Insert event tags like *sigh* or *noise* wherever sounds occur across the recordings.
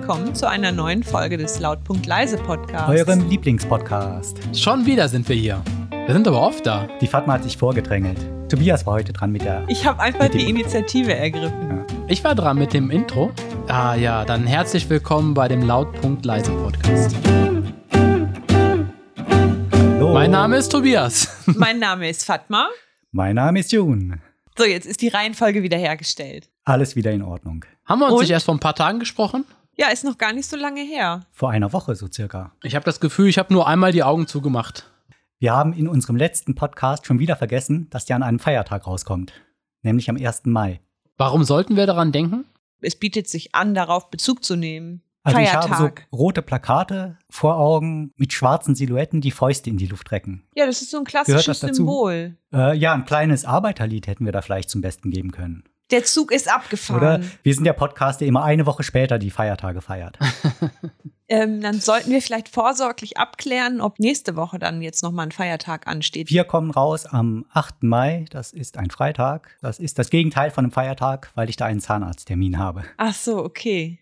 willkommen zu einer neuen Folge des Lautpunkt Leise Podcasts. Eurem Lieblingspodcast. Schon wieder sind wir hier. Wir sind aber oft da. Die Fatma hat sich vorgedrängelt. Tobias war heute dran mit der. Ich habe einfach die Initiative ergriffen. Ja. Ich war dran mit dem Intro. Ah ja, dann herzlich willkommen bei dem Lautpunkt Leise Podcast. Hallo. Mein Name ist Tobias. *laughs* Mein Name ist Fatma. Mein Name ist Jun. So, jetzt ist die Reihenfolge wiederhergestellt. Alles wieder in Ordnung. Haben wir uns Und? nicht erst vor ein paar Tagen gesprochen? Ja, ist noch gar nicht so lange her. Vor einer Woche so circa. Ich habe das Gefühl, ich habe nur einmal die Augen zugemacht. Wir haben in unserem letzten Podcast schon wieder vergessen, dass der an einem Feiertag rauskommt. Nämlich am 1. Mai. Warum sollten wir daran denken? Es bietet sich an, darauf Bezug zu nehmen. Also ich Feiertag. habe so rote Plakate vor Augen mit schwarzen Silhouetten, die Fäuste in die Luft recken. ja, das ist so ein Gehört klassisches das dazu? Symbol. Äh, ja, ein kleines Arbeiterlied hätten wir da vielleicht zum Besten geben können. Der Zug ist Oder abgefahren. wir sind der Podcast, der immer eine Woche später die Feiertage feiert. *laughs* Ähm, dann sollten wir vielleicht vorsorglich abklären, ob nächste Woche dann jetzt nochmal ein Feiertag ansteht. Wir kommen raus am 8. Mai, das ist ein Freitag. Das ist das Gegenteil von einem Feiertag, weil ich da einen Zahnarzttermin habe. Ach so, okay.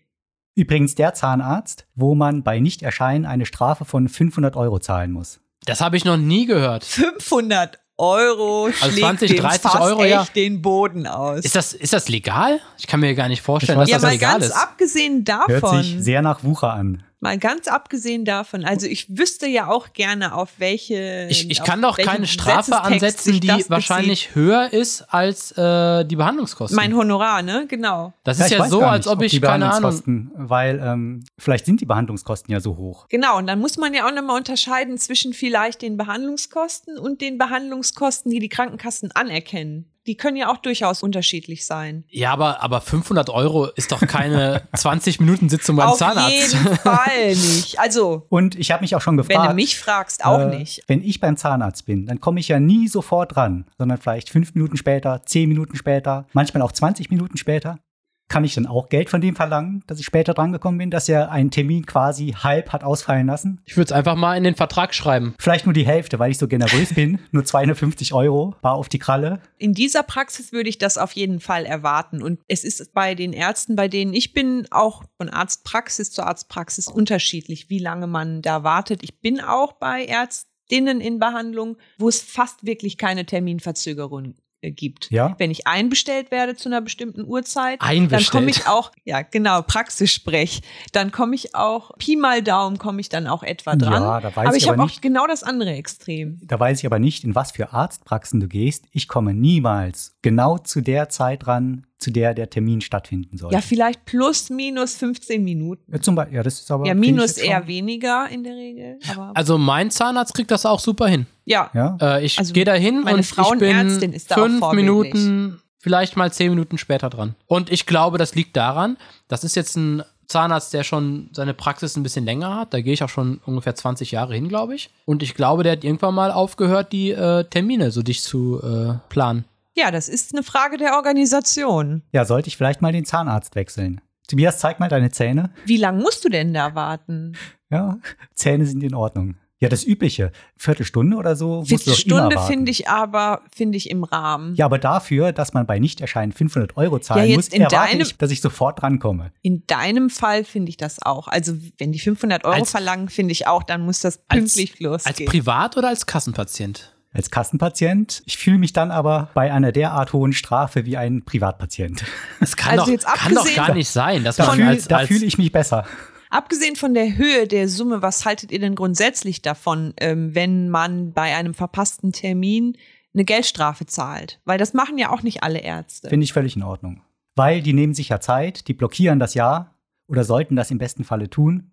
Übrigens der Zahnarzt, wo man bei Nichterscheinen eine Strafe von 500 Euro zahlen muss. Das habe ich noch nie gehört. 500 Euro schlägt 20, dem 30 fast Euro, echt ja. den Boden aus. Ist das, ist das legal? Ich kann mir gar nicht vorstellen, dass ja, das legal ganz ist. abgesehen Hört davon, sich sehr nach Wucher an. Mal ganz abgesehen davon, also ich wüsste ja auch gerne, auf welche. Ich, ich auf kann doch keine Strafe ansetzen, die wahrscheinlich höher ist als äh, die Behandlungskosten. Mein Honorar, ne? Genau. das Ja, ist ja so, gar als nicht, ob ich, die keine Ahnung, Behandlungskosten, Weil ähm, vielleicht sind die Behandlungskosten ja so hoch. Genau, und dann muss man ja auch nochmal unterscheiden zwischen vielleicht den Behandlungskosten und den Behandlungskosten, die die Krankenkassen anerkennen. Die können ja auch durchaus unterschiedlich sein. Ja, aber, aber 500 Euro ist doch keine *laughs* 20 Minuten Sitzung beim Auf Zahnarzt. jeden Fall nicht. Also, Und ich habe mich auch schon wenn gefragt. du mich fragst, auch äh, nicht. Wenn ich beim Zahnarzt bin, dann komme ich ja nie sofort dran, sondern vielleicht fünf Minuten später, zehn Minuten später, manchmal auch 20 Minuten später. Kann ich dann auch Geld von dem verlangen, dass ich später drangekommen bin, dass er einen Termin quasi halb hat ausfallen lassen? Ich würde es einfach mal in den Vertrag schreiben. Vielleicht nur die Hälfte, weil ich so generös bin. *laughs* Nur 250 Euro, bar auf die Kralle. In dieser Praxis würde ich das auf jeden Fall erwarten. Und es ist bei den Ärzten, bei denen ich bin, auch von Arztpraxis zu Arztpraxis unterschiedlich, wie lange man da wartet. Ich bin auch bei Ärztinnen in Behandlung, wo es fast wirklich keine Terminverzögerung gibt. Ja. Wenn ich einbestellt werde zu einer bestimmten Uhrzeit, dann komme ich auch, ja genau, Praxissprech, dann komme ich auch, Pi mal Daumen komme ich dann auch etwa dran. Ja, da weiß aber ich ich habe auch genau das andere Extrem. Da weiß ich aber nicht, in was für Arztpraxen du gehst. Ich komme niemals genau zu der Zeit dran, zu der der Termin stattfinden soll. Ja, vielleicht plus minus 15 Minuten. Ja, zum Beispiel, ja, das ist aber. Ja, minus eher schon- weniger in der Regel. Aber Also mein Zahnarzt kriegt das auch super hin. ja, Ja. Äh, ich Also gehe da hin meine und ich bin ist da auch fünf. Minuten, vielleicht mal zehn Minuten später dran. Und ich glaube, das liegt daran, das ist jetzt ein Zahnarzt, der schon seine Praxis ein bisschen länger hat. Da gehe ich auch schon ungefähr 20 Jahre hin, glaube ich. Und ich glaube, der hat irgendwann mal aufgehört, die äh, Termine so dicht zu äh, planen. Ja, das ist eine Frage der Organisation. ja, sollte ich vielleicht mal den Zahnarzt wechseln. Tobias, zeig mal deine Zähne. Wie lange musst du denn da warten? Ja, Zähne sind in Ordnung. Ja, das Übliche. Viertelstunde oder so. Viertelstunde finde ich aber, finde ich im Rahmen. Ja, aber dafür, dass man bei Nichterscheinen 500 Euro zahlen Ja, muss, in erwarte deinem- ich, dass ich sofort drankomme. In deinem Fall finde ich das auch. Also, wenn die 500 Euro Als- verlangen, finde ich auch, dann muss das Als- pünktlich Als losgehen. Privat- oder als Kassenpatient? Als Kassenpatient. Ich fühle mich dann aber bei einer derart hohen Strafe wie ein Privatpatient. Das kann, Also doch, jetzt kann doch gar nicht sein, dass Da fühle fühle ich mich besser. Abgesehen von der Höhe der Summe, was haltet ihr denn grundsätzlich davon, ähm, wenn man bei einem verpassten Termin eine Geldstrafe zahlt? Weil das machen ja auch nicht alle Ärzte. Finde ich völlig in Ordnung. Weil die nehmen sich ja Zeit, die blockieren das Jahr oder sollten das im besten Falle tun.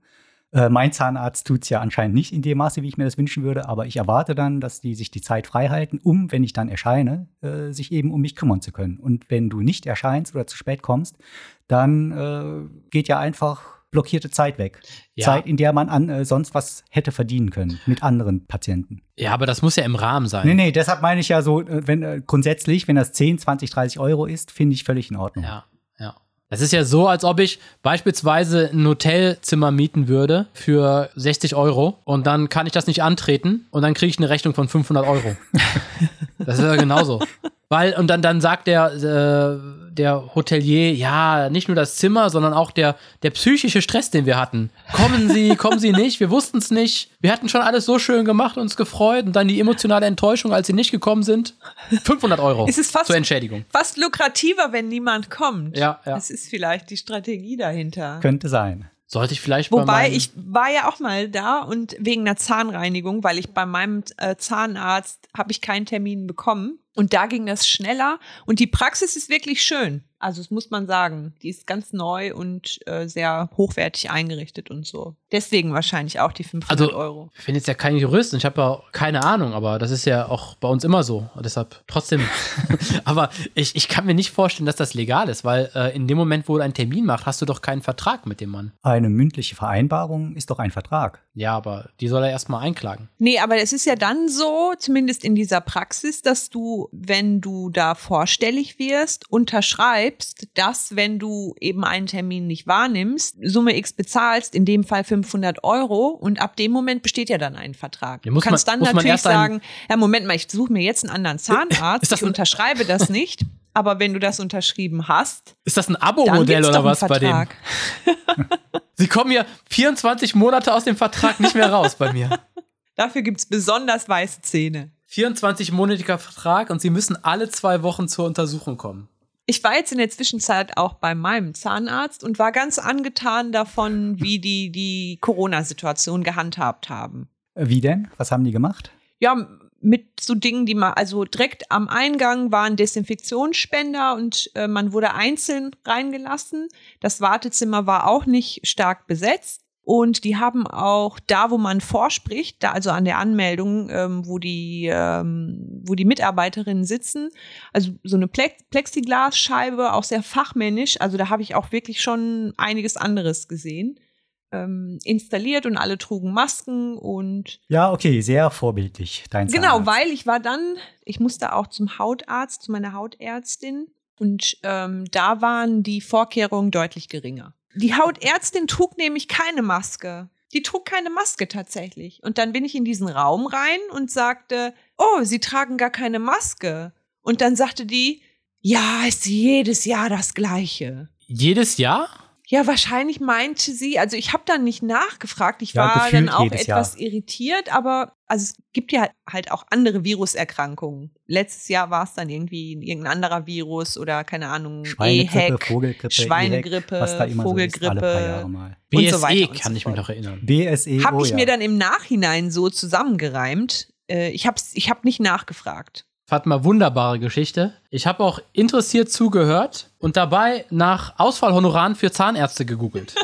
Äh, mein Zahnarzt tut es ja anscheinend nicht in dem Maße, wie ich mir das wünschen würde, aber ich erwarte dann, dass die sich die Zeit frei halten, um, wenn ich dann erscheine, äh, sich eben um mich kümmern zu können. Und wenn du nicht erscheinst oder zu spät kommst, dann äh, geht ja einfach blockierte Zeit weg. Ja. Zeit, in der man an, äh, sonst was hätte verdienen können mit anderen Patienten. Ja, aber das muss ja im Rahmen sein. Nee, nee, deshalb meine ich ja so, äh, wenn äh, grundsätzlich, wenn das 10, 20, 30 Euro ist, finde ich völlig in Ordnung. Ja, ja. Es ist ja so, als ob ich beispielsweise ein Hotelzimmer mieten würde für 60 Euro und dann kann ich das nicht antreten und dann kriege ich eine Rechnung von 500 Euro. *laughs* das ist ja genauso. Weil, und dann, dann sagt der, äh, der Hotelier, ja, nicht nur das Zimmer, sondern auch der, der psychische Stress, den wir hatten. Kommen Sie, *laughs* kommen Sie nicht, wir wussten es nicht. Wir hatten schon alles so schön gemacht, uns gefreut und dann die emotionale Enttäuschung, als Sie nicht gekommen sind. 500 Euro Es ist fast, zur Entschädigung. fast lukrativer, wenn niemand kommt. Ja, ja. Das ist vielleicht die Strategie dahinter. Könnte sein. Sollte ich vielleicht bei Wobei, ich war ja auch mal da und wegen einer Zahnreinigung, weil ich bei meinem äh, Zahnarzt habe ich keinen Termin bekommen. Und da ging das schneller. Und die Praxis ist wirklich schön. Also das muss man sagen. Die ist ganz neu und äh, sehr hochwertig eingerichtet und so. Deswegen wahrscheinlich auch die 500 Also, Euro. Ich bin jetzt ja kein Jurist und ich habe ja keine Ahnung, aber das ist ja auch bei uns immer so. Und deshalb trotzdem. *laughs* aber ich, ich kann mir nicht vorstellen, dass das legal ist, weil äh, in dem Moment, wo du einen Termin machst, hast du doch keinen Vertrag mit dem Mann. Eine mündliche Vereinbarung ist doch ein Vertrag. Ja, aber die soll er erstmal einklagen. Nee, aber es ist ja dann so, zumindest in dieser Praxis, dass du, wenn du da vorstellig wirst, unterschreibst, dass, wenn du eben einen Termin nicht wahrnimmst, Summe X bezahlst, in dem Fall 500 Euro und ab dem Moment besteht ja dann ein Vertrag. Ja, du kannst man- dann natürlich sagen, ja, Moment mal, ich suche mir jetzt einen anderen Zahnarzt, ich unterschreibe das nicht, *laughs* aber wenn du das unterschrieben hast, Ist das ein Abo-Modell oder was bei dem? *laughs* Sie kommen ja 24 Monate aus dem Vertrag nicht mehr raus bei mir. *laughs* Dafür gibt's besonders weiße Zähne. 24-monatiger Vertrag und sie müssen alle zwei Wochen zur Untersuchung kommen. Ich war jetzt in der Zwischenzeit auch bei meinem Zahnarzt und war ganz angetan davon, wie die die Corona-Situation gehandhabt haben. Äh, Wie denn? Was haben die gemacht? Ja, mit so Dingen, die man, also direkt am Eingang waren Desinfektionsspender und äh, man wurde einzeln reingelassen. Das Wartezimmer war auch nicht stark besetzt. Und die haben auch da, wo man vorspricht, da also an der Anmeldung, ähm, wo die, ähm, wo die Mitarbeiterinnen sitzen, also so eine Plex Plexiglasscheibe, auch sehr fachmännisch. Also da habe ich auch wirklich schon einiges anderes gesehen. Ähm, installiert und alle trugen Masken und Ja, okay, sehr vorbildlich, dein Genau, Zahnarzt. weil ich war dann, ich musste auch zum Hautarzt, zu meiner Hautärztin und ähm, da waren die Vorkehrungen deutlich geringer. Die Hautärztin trug nämlich keine Maske. Die trug keine Maske tatsächlich. Und dann bin ich in diesen Raum rein und sagte, oh, Sie tragen gar keine Maske. Und dann sagte die, ja, ist jedes Jahr das Gleiche. Jedes Jahr? Ja, wahrscheinlich meinte sie, also ich habe dann nicht nachgefragt, ich Ja, war dann auch etwas Jahr. irritiert, aber also es gibt ja halt auch andere Viruserkrankungen. Letztes Jahr war es dann irgendwie irgendein anderer Virus oder keine Ahnung, Schweinegrippe, EHEC, Vogelgrippe, Schweinegrippe, EHEC, was da immer so ist, alle paar Vogelgrippe. Jahre mal. Und BSE so weiter und kann so ich mich noch erinnern. BSE, Habe oh ich ja. mir dann im Nachhinein so zusammengereimt. Äh, ich habe ich hab nicht nachgefragt. Fatma, wunderbare Geschichte. Ich habe auch interessiert zugehört und dabei nach Ausfallhonoraren für Zahnärzte gegoogelt.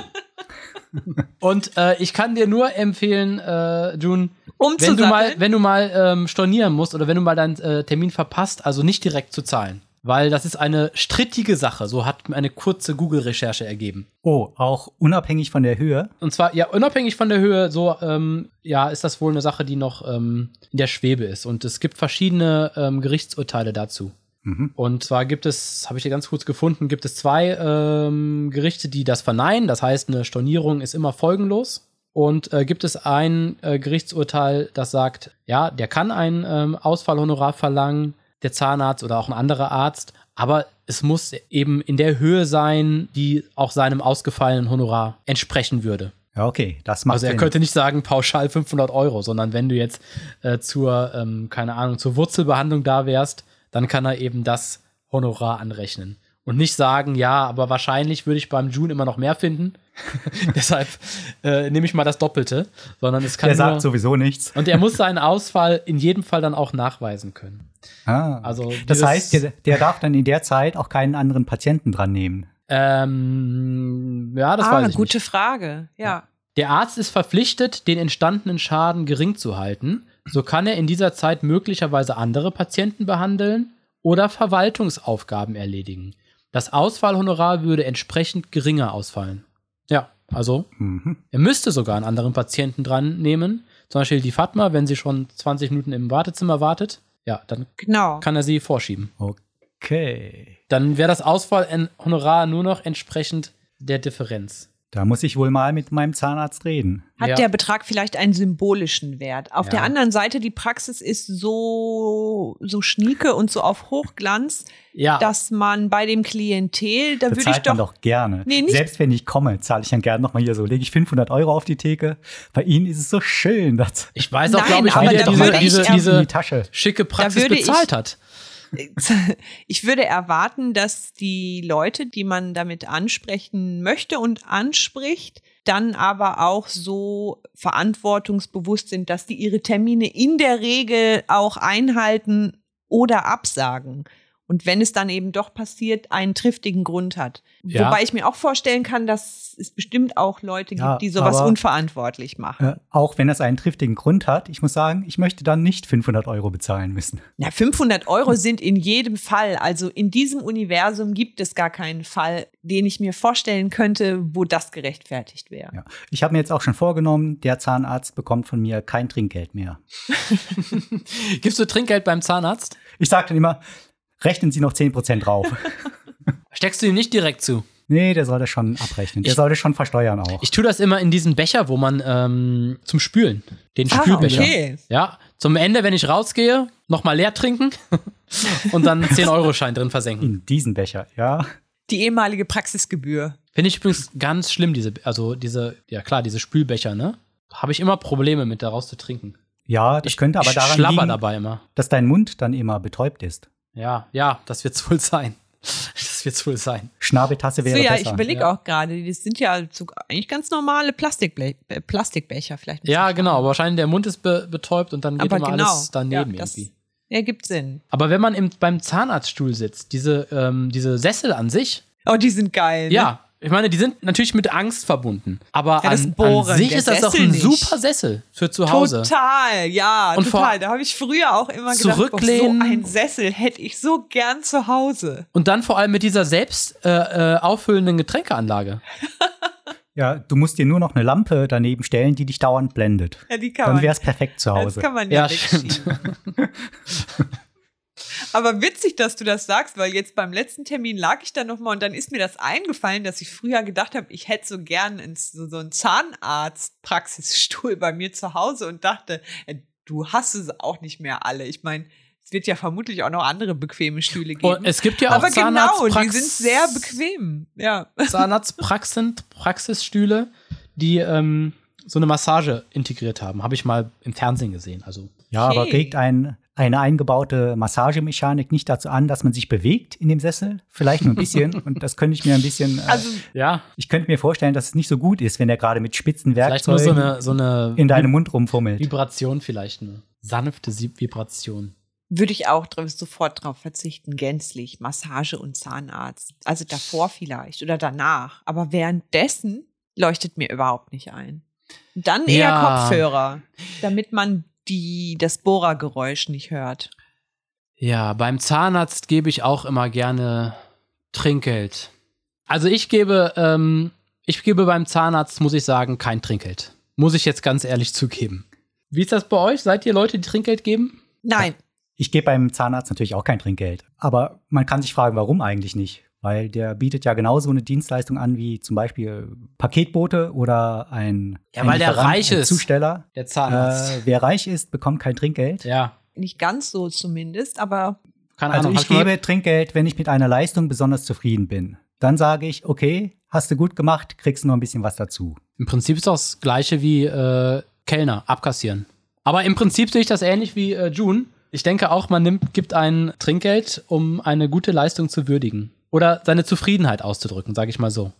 *laughs* und äh, ich kann dir nur empfehlen, äh, June, wenn du mal, wenn du mal ähm, stornieren musst oder wenn du mal deinen äh, Termin verpasst, also nicht direkt zu zahlen. Weil das ist eine strittige Sache, so hat mir eine kurze Google-Recherche ergeben. Oh, auch unabhängig von der Höhe. Und zwar, ja, unabhängig von der Höhe, so, ähm, ja, ist das wohl eine Sache, die noch ähm, in der Schwebe ist. Und es gibt verschiedene ähm, Gerichtsurteile dazu. Mhm. Und zwar gibt es, habe ich hier ganz kurz gefunden, gibt es zwei ähm, Gerichte, die das verneinen. Das heißt, eine Stornierung ist immer folgenlos. Und äh, gibt es ein äh, Gerichtsurteil, das sagt, ja, der kann ein ähm, Ausfallhonorar verlangen, der Zahnarzt oder auch ein anderer Arzt, aber es muss eben in der Höhe sein, die auch seinem ausgefallenen Honorar entsprechen würde. Ja, okay, das macht Also er Sinn. könnte nicht sagen pauschal 500 Euro, sondern wenn du jetzt äh, zur, ähm, keine Ahnung, zur Wurzelbehandlung da wärst, dann kann er eben das Honorar anrechnen. Und nicht sagen, ja, aber wahrscheinlich würde ich beim June immer noch mehr finden. *laughs* Deshalb äh, nehme ich mal das Doppelte. Sondern es kann der sagt sowieso nichts. Und er muss seinen Ausfall in jedem Fall dann auch nachweisen können. Ah. Also das heißt, der, der darf dann in der Zeit auch keinen anderen Patienten dran nehmen. Ähm, ja, das ah, weiß ich gute nicht. Frage. Ja. Der Arzt ist verpflichtet, den entstandenen Schaden gering zu halten. So kann er in dieser Zeit möglicherweise andere Patienten behandeln oder Verwaltungsaufgaben erledigen. Das Ausfallhonorar würde entsprechend geringer ausfallen. Ja, also Mhm. er müsste sogar einen anderen Patienten dran nehmen. Zum Beispiel die Fatma, wenn sie schon 20 Minuten im Wartezimmer wartet. Ja, dann Genau. kann er sie vorschieben. Okay. Dann wäre das Ausfallhonorar nur noch entsprechend der Differenz. Da muss ich wohl mal mit meinem Zahnarzt reden. Hat Ja. der Betrag vielleicht einen symbolischen Wert? Auf Ja. der anderen Seite, die Praxis ist so, so schnieke und so auf Hochglanz, Ja, dass man bei dem Klientel, da Das würde ich zahlt man doch, doch gerne. Nee, nicht- Selbst wenn ich komme, zahle ich dann gerne nochmal hier so, lege ich 500 Euro auf die Theke. Bei Ihnen ist es so schön, dass ich weiß auch, glaube ich, aber wie diese, diese, diese die Tasche. schicke Praxis würde ich- bezahlt hat. Ich würde erwarten, dass die Leute, die man damit ansprechen möchte und anspricht, dann aber auch so verantwortungsbewusst sind, dass die ihre Termine in der Regel auch einhalten oder absagen. Und wenn es dann eben doch passiert, einen triftigen Grund hat. Ja. Wobei ich mir auch vorstellen kann, dass es bestimmt auch Leute gibt, Ja, die sowas aber- unverantwortlich machen. Äh, auch wenn das einen triftigen Grund hat, ich muss sagen, ich möchte dann nicht 500 Euro bezahlen müssen. Na, 500 Euro sind in jedem Fall, also in diesem Universum gibt es gar keinen Fall, den ich mir vorstellen könnte, wo das gerechtfertigt wäre. Ja. Ich habe mir jetzt auch schon vorgenommen, der Zahnarzt bekommt von mir kein Trinkgeld mehr. *laughs* Gibst du Trinkgeld beim Zahnarzt? Ich sage dann immer, rechnen Sie noch 10% drauf. *laughs* Steckst du ihm nicht direkt zu? nee, der soll das schon abrechnen. Der Ich- soll das schon versteuern auch. Ich tue das immer in diesen Becher, wo man ähm, zum Spülen, den Ah, Spülbecher. okay. Ja, zum Ende, wenn ich rausgehe, nochmal leer trinken *laughs* und dann einen 10-Euro-Schein drin versenken. in diesen Becher, ja. Die ehemalige Praxisgebühr. Finde ich übrigens ganz schlimm, diese, also diese, ja klar, diese Spülbecher, ne? Habe ich immer Probleme mit, daraus zu trinken. Ja, das ich, könnte aber ich daran schlabber liegen, dabei immer. dass dein Mund dann immer betäubt ist. Ja, ja, das wird's wohl sein. *laughs* Das wird's wohl sein. Schnabeltasse So, wäre ja, besser. ich überlege ja. auch gerade, das sind ja so eigentlich ganz normale Plastikble äh, Plastikbecher vielleicht. Ja, genau. kleiner. Wahrscheinlich der Mund ist be betäubt und dann geht Aber immer genau. alles daneben ja, das irgendwie. ergibt Sinn. Aber wenn man im, beim Zahnarztstuhl sitzt, diese, ähm, diese Sessel an sich, Oh, die sind geil. Ne? ja, ich meine, die sind natürlich mit Angst verbunden. Aber Ja, das an, Bohren, an sich ist das doch ein nicht. super Sessel für zu Hause. Total, ja, Und vor- total. Da habe ich früher auch immer gedacht, oh, Zurücklehnen. so ein Sessel hätte ich so gern zu Hause. Und dann vor allem mit dieser selbst äh, äh, auffüllenden Getränkeanlage. Ja, du musst dir nur noch eine Lampe daneben stellen, die dich dauernd blendet. Ja, die kann Dann wäre es perfekt zu das Hause. kann man ja, Ja, stimmt. *laughs* Aber witzig, dass du das sagst, weil jetzt beim letzten Termin lag ich da nochmal und dann ist mir das eingefallen, dass ich früher gedacht habe, ich hätte so gern einen, so, so einen Zahnarztpraxisstuhl bei mir zu Hause und dachte, äh, du hast es auch nicht mehr alle. Ich meine, es wird ja vermutlich auch noch andere bequeme Stühle geben. Und es gibt ja auch Aber genau, die sind sehr bequem. Ja. *laughs* Zahnarztpraxen, Praxisstühle, die ähm, so eine Massage integriert haben. Habe ich mal im Fernsehen gesehen. Also Ja, aber Okay. regt ein, eine eingebaute Massagemechanik nicht dazu an, dass man sich bewegt in dem Sessel? Vielleicht nur ein bisschen. *laughs* und das könnte ich mir ein bisschen. Äh, Also ja, ich könnte mir vorstellen, dass es nicht so gut ist, wenn er gerade mit spitzen nur so Werkzeugen eine, so eine in deinem Mund rumfummelt. Vibration vielleicht eine sanfte Vibration. würde ich auch drauf, sofort drauf verzichten, gänzlich. Massage und Zahnarzt. Also davor vielleicht oder danach. Aber währenddessen leuchtet mir überhaupt nicht ein. Dann eher Ja. Kopfhörer, damit man die, das Bohrergeräusch nicht hört. Ja, beim Zahnarzt gebe ich auch immer gerne Trinkgeld. Also ich gebe, ähm, ich gebe beim Zahnarzt, muss ich sagen, kein Trinkgeld. Muss ich jetzt ganz ehrlich zugeben. Wie ist das bei euch? Seid ihr Leute, die Trinkgeld geben? Nein, Ich gebe beim Zahnarzt natürlich auch kein Trinkgeld. Aber man kann sich fragen, warum eigentlich nicht? Weil der bietet ja genauso eine Dienstleistung an wie zum Beispiel Paketbote oder ein, Ja, ein weil der Lieferant, reich ein ist. Zusteller. Der Zahnarzt. Äh, wer reich ist, bekommt kein Trinkgeld. ja, nicht ganz so zumindest, aber keine Also Ahnung. ich hab mal- gebe Trinkgeld, wenn ich mit einer Leistung besonders zufrieden bin. Dann sage ich, okay, hast du gut gemacht, kriegst du noch ein bisschen was dazu. Im Prinzip ist das das gleiche wie äh, Kellner, abkassieren. Aber im Prinzip sehe ich das ähnlich wie äh, June. Ich denke auch, man nimmt, gibt ein Trinkgeld, um eine gute Leistung zu würdigen. Oder seine Zufriedenheit auszudrücken, sage ich mal so.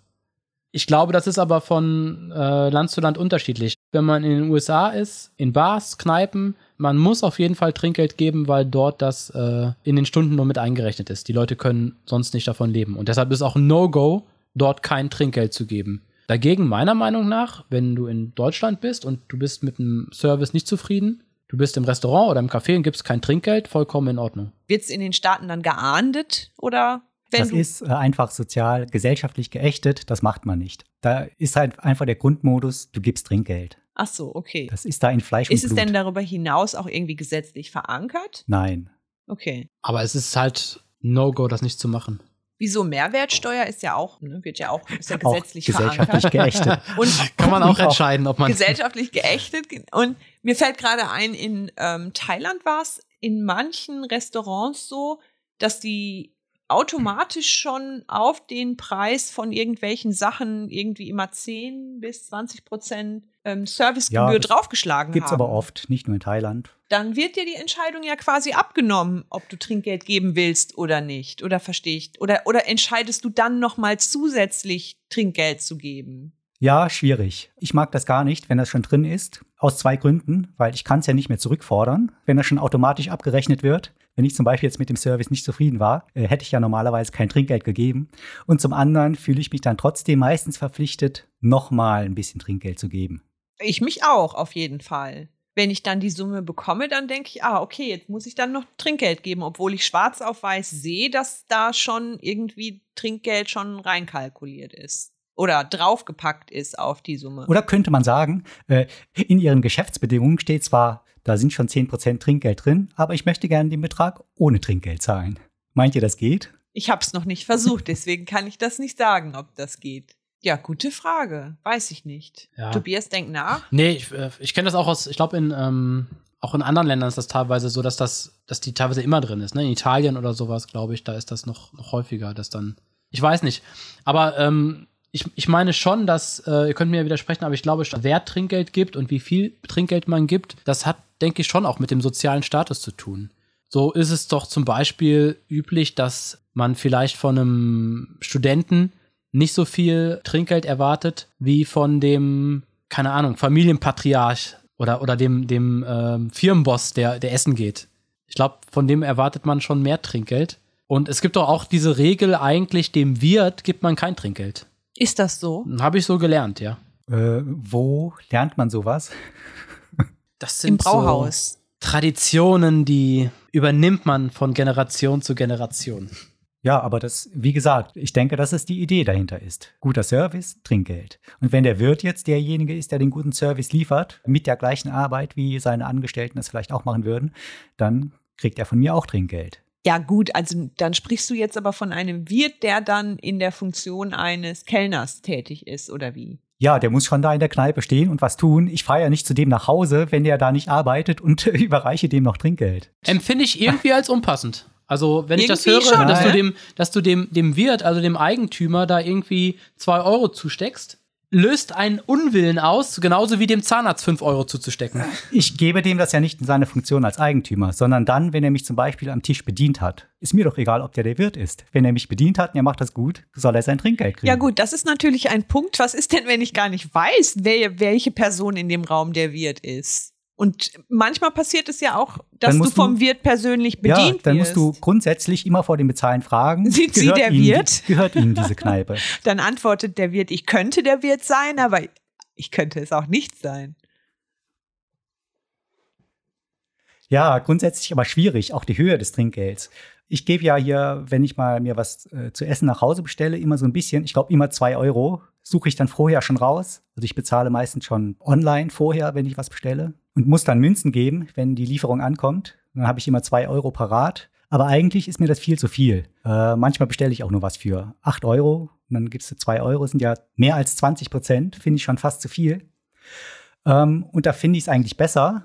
Ich glaube, das ist aber von äh, Land zu Land unterschiedlich. Wenn man in den USA ist, in Bars, Kneipen, man muss auf jeden Fall Trinkgeld geben, weil dort das äh, in den Stunden nur mit eingerechnet ist. Die Leute können sonst nicht davon leben. Und deshalb ist auch ein No-Go, dort kein Trinkgeld zu geben. Dagegen, meiner Meinung nach, wenn du in Deutschland bist und du bist mit dem Service nicht zufrieden, du bist im Restaurant oder im Café und gibst kein Trinkgeld, vollkommen in Ordnung. wird es in den Staaten dann geahndet oder wenn das ist äh, einfach sozial, gesellschaftlich geächtet, das macht man nicht. Da ist halt einfach der Grundmodus, du gibst Trinkgeld. Ach so, okay. Das ist da in Fleisch Ist und es Blut. denn darüber hinaus auch irgendwie gesetzlich verankert? Nein. Okay. Aber es ist halt No-Go, das nicht zu machen. Wieso Mehrwertsteuer ist ja auch, ne, wird ja auch, ist ja Auch gesetzlich gesellschaftlich verankert. geächtet. *laughs* Und Kann man auch auch entscheiden, ob man. gesellschaftlich geächtet. Und mir fällt gerade ein, in ähm, Thailand war es in manchen Restaurants so, dass die automatisch schon auf den Preis von irgendwelchen Sachen irgendwie immer 10 bis 20 Prozent ähm, Servicegebühr Ja, draufgeschlagen Gibt's haben. aber oft, nicht nur in Thailand. Dann wird dir die Entscheidung ja quasi abgenommen, ob du Trinkgeld geben willst oder nicht. Oder verstehe ich? Oder, oder entscheidest du dann nochmal zusätzlich Trinkgeld zu geben? Ja, schwierig. Ich mag das gar nicht, wenn das schon drin ist. Aus zwei Gründen, weil ich kann es ja nicht mehr zurückfordern, wenn das schon automatisch abgerechnet wird. Wenn ich zum Beispiel jetzt mit dem Service nicht zufrieden war, äh, hätte ich ja normalerweise kein Trinkgeld gegeben. Und zum anderen fühle ich mich dann trotzdem meistens verpflichtet, nochmal ein bisschen Trinkgeld zu geben. Ich mich auch, auf jeden Fall. Wenn ich dann die Summe bekomme, dann denke ich, ah, okay, jetzt muss ich dann noch Trinkgeld geben, obwohl ich schwarz auf weiß sehe, dass da schon irgendwie Trinkgeld schon reinkalkuliert ist. Oder draufgepackt ist auf die Summe. Oder könnte man sagen, äh, in Ihren Geschäftsbedingungen steht zwar, da sind schon 10% Trinkgeld drin, aber ich möchte gerne den Betrag ohne Trinkgeld zahlen. Meint ihr, das geht? Ich habe es noch nicht versucht, deswegen kann ich das nicht sagen, ob das geht. Ja, gute Frage. Weiß ich nicht. Ja. Tobias denkt nach. Nee, ich, äh, ich kenne das auch aus, ich glaube, in, ähm, auch in anderen Ländern ist das teilweise so, dass das, dass die teilweise immer drin ist. Ne? In Italien oder sowas, glaube ich, da ist das noch, noch häufiger, dass dann. Ich weiß nicht. Aber ähm, ich, ich meine schon, dass, äh, ihr könnt mir ja widersprechen, aber ich glaube, wer Trinkgeld gibt und wie viel Trinkgeld man gibt, das hat, denke ich, schon auch mit dem sozialen Status zu tun. So ist es doch zum Beispiel üblich, dass man vielleicht von einem Studenten nicht so viel Trinkgeld erwartet wie von dem, keine Ahnung, Familienpatriarch oder, oder dem, dem ähm, Firmenboss, der, der essen geht. Ich glaube, von dem erwartet man schon mehr Trinkgeld. Und es gibt doch auch diese Regel, eigentlich dem Wirt gibt man kein Trinkgeld. Ist das so? Habe ich so gelernt, ja. Äh, wo lernt man sowas? *laughs* Das Im Brauhaus. So Traditionen, die übernimmt man von Generation zu Generation. Ja, aber das, wie gesagt, ich denke, dass es die Idee dahinter ist. Guter Service, Trinkgeld. Und wenn der Wirt jetzt derjenige ist, der den guten Service liefert, mit der gleichen Arbeit, wie seine Angestellten das vielleicht auch machen würden, dann kriegt er von mir auch Trinkgeld. Ja, gut, also dann sprichst du jetzt aber von einem Wirt, der dann in der Funktion eines Kellners tätig ist, oder wie? Ja, der muss schon da in der Kneipe stehen und was tun. Ich fahre ja nicht zu dem nach Hause, wenn der da nicht arbeitet und *laughs* überreiche dem noch Trinkgeld. Empfinde ich irgendwie als unpassend. Also, wenn ich das Irgendwie höre, schon, dass, ne? du dem, dass du dem, dem Wirt, also dem Eigentümer, da irgendwie zwei Euro zusteckst, löst einen Unwillen aus, genauso wie dem Zahnarzt fünf Euro zuzustecken. Ich gebe dem das ja nicht in seine Funktion als Eigentümer, sondern dann, wenn er mich zum Beispiel am Tisch bedient hat. Ist mir doch egal, ob der der Wirt ist. Wenn er mich bedient hat und er macht das gut, soll er sein Trinkgeld kriegen. Ja, gut, das ist natürlich ein Punkt. Was ist denn, wenn ich gar nicht weiß, wer, welche Person in dem Raum der Wirt ist? Und manchmal passiert es ja auch, dass Dann du vom du- Wirt persönlich Ja, bedient dann wirst. musst du grundsätzlich immer vor dem Bezahlen fragen. Sind Sie der Ihnen, Wirt? Gehört Ihnen diese Kneipe? *laughs* Dann antwortet der Wirt, ich könnte der Wirt sein, aber ich könnte es auch nicht sein. Ja, grundsätzlich aber schwierig, auch die Höhe des Trinkgelds. Ich gebe ja hier, wenn ich mal mir was äh, zu essen nach Hause bestelle, immer so ein bisschen, ich glaube immer zwei Euro, suche ich dann vorher schon raus. Also ich bezahle meistens schon online vorher, wenn ich was bestelle und muss dann Münzen geben, wenn die Lieferung ankommt. Dann habe ich immer zwei Euro parat. Aber eigentlich ist mir das viel zu viel. Äh, manchmal bestelle ich auch nur was für acht Euro und dann gibst du zwei Euro, sind ja mehr als 20 Prozent, finde ich schon fast zu viel. Ähm, und da finde ich es eigentlich besser,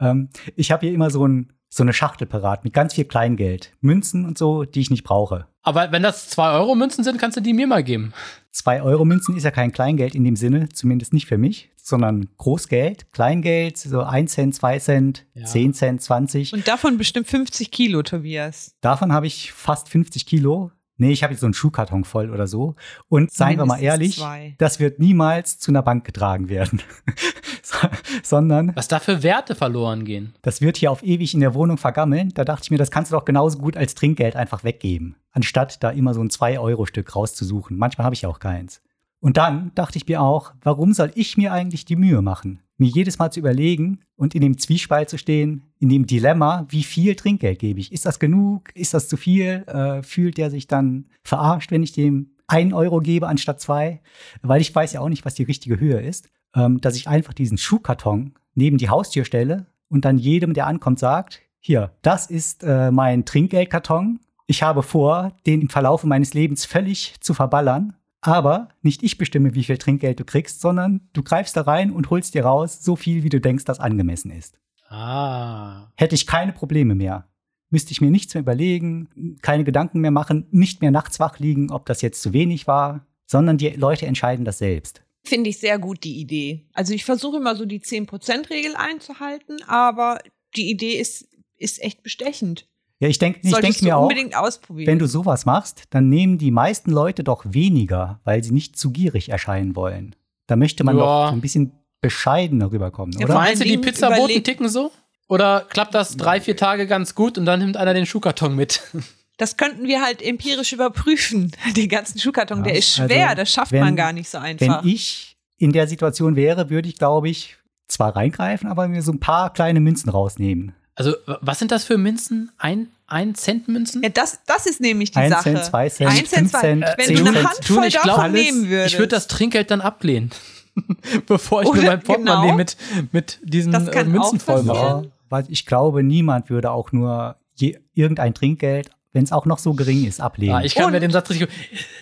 ähm, ich habe hier immer so, ein, so eine Schachtel parat mit ganz viel Kleingeld, Münzen und so, die ich nicht brauche. Aber wenn das 2-Euro-Münzen sind, kannst du die mir mal geben. Zwei Euro Münzen ist ja kein Kleingeld in dem Sinne, zumindest nicht für mich, sondern Großgeld, Kleingeld, so 1 Cent, 2 Cent, Ja. 10 Cent, 20. Und davon bestimmt 50 Kilo, Tobias. Davon habe ich fast 50 Kilo. Nee, ich habe jetzt so einen Schuhkarton voll oder so. Und seien wir mal ehrlich, zwei. das wird niemals zu einer Bank getragen werden. *laughs* so, *laughs* sondern Was da für Werte verloren gehen. das wird hier auf ewig in der Wohnung vergammeln. Da dachte ich mir, das kannst du doch genauso gut als Trinkgeld einfach weggeben, anstatt da immer so ein 2-Euro-Stück rauszusuchen. Manchmal habe ich ja auch keins. Und dann dachte ich mir auch, warum soll ich mir eigentlich die Mühe machen, mir jedes Mal zu überlegen und in dem Zwiespalt zu stehen, in dem Dilemma, wie viel Trinkgeld gebe ich? Ist das genug? Ist das zu viel? Äh, fühlt der sich dann verarscht, wenn ich dem 1 Euro gebe anstatt zwei? Weil ich weiß ja auch nicht, was die richtige Höhe ist. Ähm, dass ich einfach diesen Schuhkarton neben die Haustür stelle und dann jedem, der ankommt, sagt, hier, das ist äh, mein Trinkgeldkarton. Ich habe vor, den im Verlaufe meines Lebens völlig zu verballern. Aber nicht ich bestimme, wie viel Trinkgeld du kriegst, sondern du greifst da rein und holst dir raus, so viel, wie du denkst, das angemessen ist. Ah. Hätte ich keine Probleme mehr. Müsste ich mir nichts mehr überlegen, keine Gedanken mehr machen, nicht mehr nachts wach liegen, ob das jetzt zu wenig war, sondern die Leute entscheiden das selbst. Finde ich sehr gut, die Idee. Also ich versuche immer so die 10%-Regel einzuhalten, aber die Idee ist, ist echt bestechend. Ja, ich denke ich Solltest denk mir du auch, unbedingt ausprobieren. wenn du sowas machst, dann nehmen die meisten Leute doch weniger, weil sie nicht zu gierig erscheinen wollen. Da möchte man Ja. doch ein bisschen bescheidener rüberkommen, Ja, oder? Meinst du, die Pizzaboten ticken so? Oder klappt das drei, vier Tage ganz gut und dann nimmt einer den Schuhkarton mit? *laughs* das könnten wir halt empirisch überprüfen. *laughs* Den ganzen Schuhkarton, Ja, der ist schwer, also, das schafft wenn- man gar nicht so einfach. Wenn ich in der Situation wäre, würde ich, glaube ich, zwar reingreifen, aber mir so ein paar kleine Münzen rausnehmen. Also, was sind das für Münzen? Ein, ein Cent Münzen? ja, das, das ist nämlich die Ein Sache. Cent, zwei Cent, Ein fünf Cent, zwei- Cent, Wenn zehn du eine. Handvoll ich davon nehmen würdest. Ich würde das Trinkgeld dann ablehnen. *laughs* Bevor ich mir Oder mein Portemonnaie genau. mit, mit diesen Das äh, Münzen voll mache. Ja, weil ich glaube, niemand würde auch nur je, irgendein Trinkgeld, wenn es auch noch so gering ist, ablehnen. Ah, ich kann mir Und- den Satz richtig.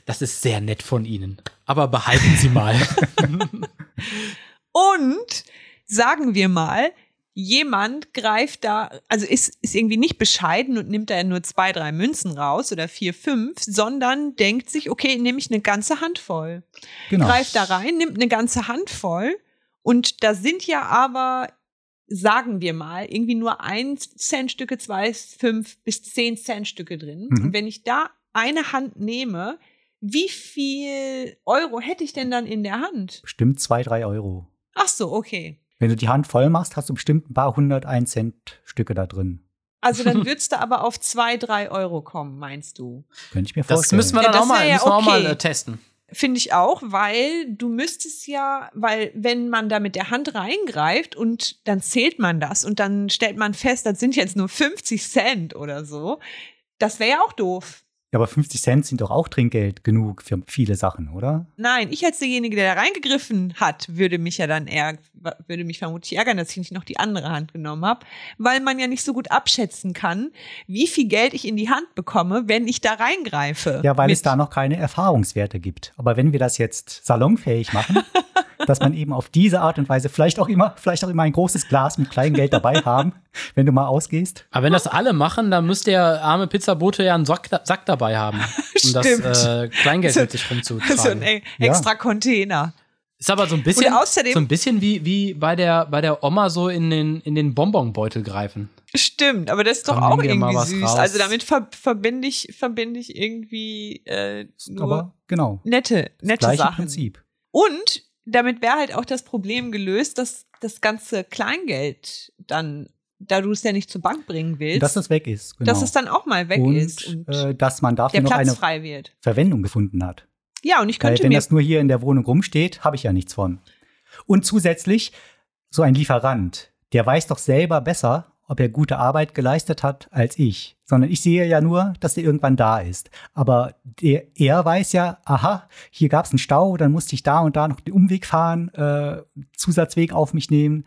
Das ist sehr nett von Ihnen. Aber behalten Sie mal. *laughs* Und sagen wir mal, jemand greift da, also ist, ist irgendwie nicht bescheiden und nimmt da nur zwei, drei Münzen raus oder vier, fünf, sondern denkt sich, okay, nehme ich eine ganze Handvoll. genau. Greift da rein, nimmt eine ganze Handvoll und da sind ja aber, sagen wir mal, irgendwie nur ein Centstücke, zwei, fünf bis zehn Centstücke drin. Mhm. Und wenn ich da eine Hand nehme, wie viel Euro hätte ich denn dann in der Hand? Bestimmt zwei, drei Euro. Ach so, okay. Wenn du die Hand voll machst, hast du bestimmt ein paar hundert 1 Cent Stücke da drin. Also dann *laughs* würdest du aber auf zwei, drei Euro kommen, meinst du? Könnte ich mir Das vorstellen. müssen wir Ja, dann das auch mal, ja müssen wir auch mal okay. äh, testen. Finde ich auch, weil du müsstest ja, weil wenn man da mit der Hand reingreift und dann zählt man das und dann stellt man fest, das sind jetzt nur 50 Cent oder so, das wäre ja auch doof. Ja, aber 50 Cent sind doch auch Trinkgeld genug für viele Sachen, oder? Nein, ich als derjenige, der da reingegriffen hat, würde mich ja dann eher, würde mich vermutlich ärgern, dass ich nicht noch die andere Hand genommen habe, weil man ja nicht so gut abschätzen kann, wie viel Geld ich in die Hand bekomme, wenn ich da reingreife. Ja, weil Mit- es da noch keine Erfahrungswerte gibt. Aber wenn wir das jetzt salonfähig machen, *laughs* dass man eben auf diese Art und Weise vielleicht auch immer, vielleicht auch immer ein großes Glas mit Kleingeld dabei haben, wenn du mal ausgehst. Aber wenn das alle machen, dann müsste der arme Pizzabote ja einen Sack, Sack dabei haben, *laughs* um das äh, Kleingeld mit sich rumzutragen. *laughs* so ein e- Ja. extra Container. Ist aber so ein bisschen, außerdem- so ein bisschen wie, wie bei, der, bei der Oma so in den, in den Bonbonbeutel greifen. Stimmt, aber das ist doch Komm, auch dir mal irgendwie was süß. raus. Also damit ver verbinde ich, verbinde ich irgendwie äh, nur Aber genau, nette, das nette gleiche Sachen. Prinzip. Und damit wäre halt auch das Problem gelöst, dass das ganze Kleingeld dann, da du es ja nicht zur Bank bringen willst, Dass das weg ist. Genau. dass es dann auch mal weg und ist und äh, dass man dafür der noch Platz eine frei wird. Verwendung gefunden hat. Ja, und ich Weil könnte wenn mir das nur hier in der Wohnung rumsteht, habe ich ja nichts von. Und zusätzlich, so ein Lieferant, der weiß doch selber besser, ob er gute Arbeit geleistet hat als ich. Sondern ich sehe ja nur, dass er irgendwann da ist. Aber der, er weiß ja, aha, hier gab es einen Stau, dann musste ich da und da noch den Umweg fahren, äh, Zusatzweg auf mich nehmen.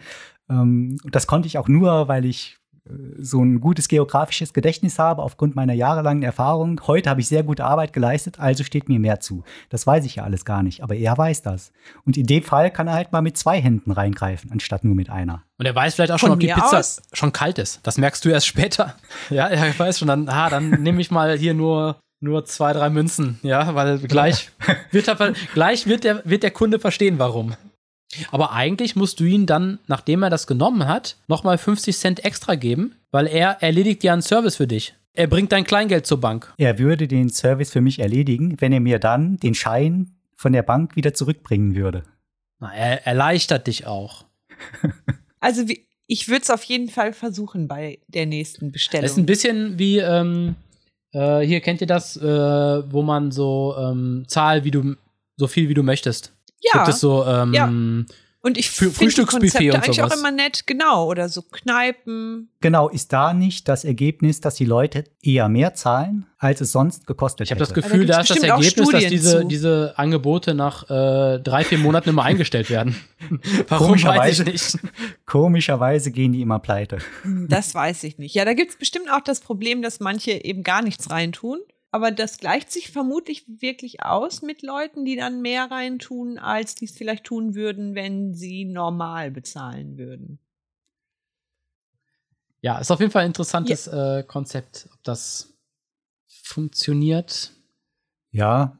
Ähm, und das konnte ich auch nur, weil ich äh, so ein gutes geografisches Gedächtnis habe, aufgrund meiner jahrelangen Erfahrung. Heute habe ich sehr gute Arbeit geleistet, also steht mir mehr zu. Das weiß ich ja alles gar nicht, aber er weiß das. Und in dem Fall kann er halt mal mit zwei Händen reingreifen, anstatt nur mit einer. Und er weiß vielleicht auch schon, Von ob die Pizza aus? schon kalt ist. Das merkst du erst später. *laughs* Ja, er weiß schon, dann, ah, dann nehme ich mal hier nur, nur zwei, drei Münzen. Ja, weil gleich wird, er, gleich wird, der, wird der Kunde verstehen, warum. Aber eigentlich musst du ihn dann, nachdem er das genommen hat, nochmal 50 Cent extra geben, weil er erledigt ja einen Service für dich. Er bringt dein Kleingeld zur Bank. Er würde den Service für mich erledigen, wenn er mir dann den Schein von der Bank wieder zurückbringen würde. Na, er erleichtert dich auch. *laughs* Also wie, ich würde es auf jeden Fall versuchen bei der nächsten Bestellung. Das ist ein bisschen wie, ähm, äh, hier kennt ihr das, äh, wo man so ähm, zahl, wie du, so viel wie du möchtest. Ja, Gibt es so, ähm, Ja. Und ich finde Frühstücksbuffet Konzepte und eigentlich auch sowas. immer nett, genau. Oder so Kneipen. Genau, ist da nicht das Ergebnis, dass die Leute eher mehr zahlen, als es sonst gekostet Ich habe hätte? das Gefühl, da ist das Ergebnis, dass diese, zu. diese Angebote nach äh, drei, vier Monaten immer eingestellt werden. *laughs* Warum weiß ich Komischerweise. nicht. Komischerweise gehen die immer pleite. Das weiß ich nicht. Ja, da gibt es bestimmt auch das Problem, dass manche eben gar nichts reintun. Aber das gleicht sich vermutlich wirklich aus mit Leuten, die dann mehr reintun, als die es vielleicht tun würden, wenn sie normal bezahlen würden. Ja, ist auf jeden Fall ein interessantes äh, Konzept, ob das funktioniert. Ja,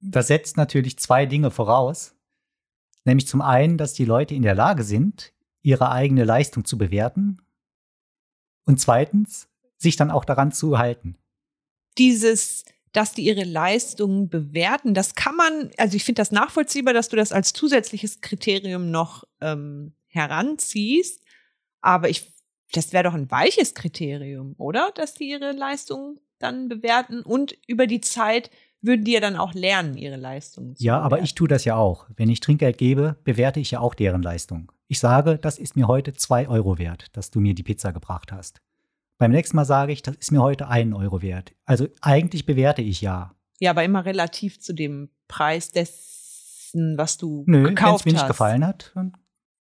das setzt natürlich zwei Dinge voraus. Nämlich zum einen, dass die Leute in der Lage sind, ihre eigene Leistung zu bewerten. Und zweitens, sich dann auch daran zu halten. Dieses, dass die ihre Leistungen bewerten, das kann man, also ich finde das nachvollziehbar, dass du das als zusätzliches Kriterium noch ähm, heranziehst. Aber ich, das wäre doch ein weiches Kriterium, oder? Dass die ihre Leistungen dann bewerten und über die Zeit würden die ja dann auch lernen, ihre Leistungen zu Ja, aber bewerten. ich tue das ja auch. Wenn ich Trinkgeld gebe, bewerte ich ja auch deren Leistung. Ich sage, das ist mir heute zwei Euro wert, dass du mir die Pizza gebracht hast. Beim nächsten Mal sage ich, das ist mir heute einen Euro wert. Also eigentlich bewerte ich ja. Ja, aber immer relativ zu dem Preis dessen, was du Nö, wenn es gekauft mir nicht hast. gefallen hat, dann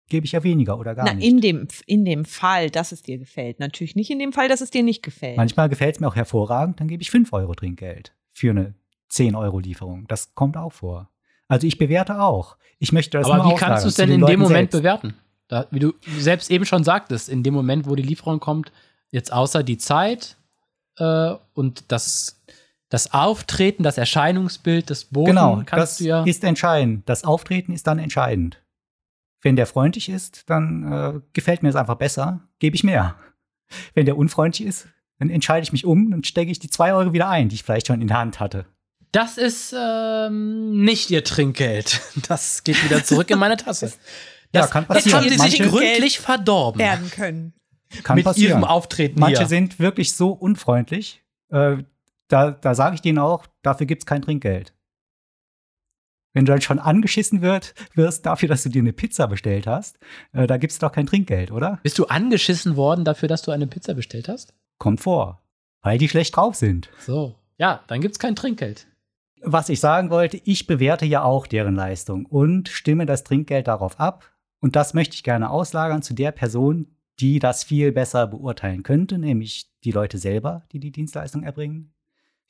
gebe ich ja weniger oder gar Na, nicht. in dem, in dem Fall, dass es dir gefällt. Natürlich nicht in dem Fall, dass es dir nicht gefällt. Manchmal gefällt es mir auch hervorragend, dann gebe ich 5 Euro Trinkgeld für eine 10 Euro Lieferung. Das kommt auch vor. Also ich bewerte auch. Ich möchte das Aber wie kannst du es denn in dem Moment selbst. bewerten? Da, wie du selbst eben schon sagtest, in dem Moment, wo die Lieferung kommt, jetzt außer die Zeit äh, und das, das Auftreten, das Erscheinungsbild des Boten Genau, kannst das du ja. ist entscheidend. Das Auftreten ist dann entscheidend. Wenn der freundlich ist, dann äh, gefällt mir es einfach besser, gebe ich mehr. *laughs* Wenn der unfreundlich ist, dann entscheide ich mich um und stecke ich die 2 Euro wieder ein, die ich vielleicht schon in der Hand hatte. Das ist ähm, nicht ihr Trinkgeld. *laughs* Das geht wieder zurück in meine Tasse. *laughs* Ja, Das, kann das passieren. haben sie sich gründlich verdorben. werden können. Kann mit passieren. ihrem Auftreten Manche hier. sind wirklich so unfreundlich. Äh, da da sage ich denen auch, dafür gibt es kein Trinkgeld. Wenn du dann schon angeschissen wird, wirst dafür, dass du dir eine Pizza bestellt hast, äh, da gibt es doch kein Trinkgeld, oder? Bist du angeschissen worden dafür, dass du eine Pizza bestellt hast? Kommt vor. Weil die schlecht drauf sind. So. Ja, dann gibt's kein Trinkgeld. Was ich sagen wollte, ich bewerte ja auch deren Leistung und stimme das Trinkgeld darauf ab. Und das möchte ich gerne auslagern zu der Person, die das viel besser beurteilen könnte, nämlich die Leute selber, die die Dienstleistung erbringen.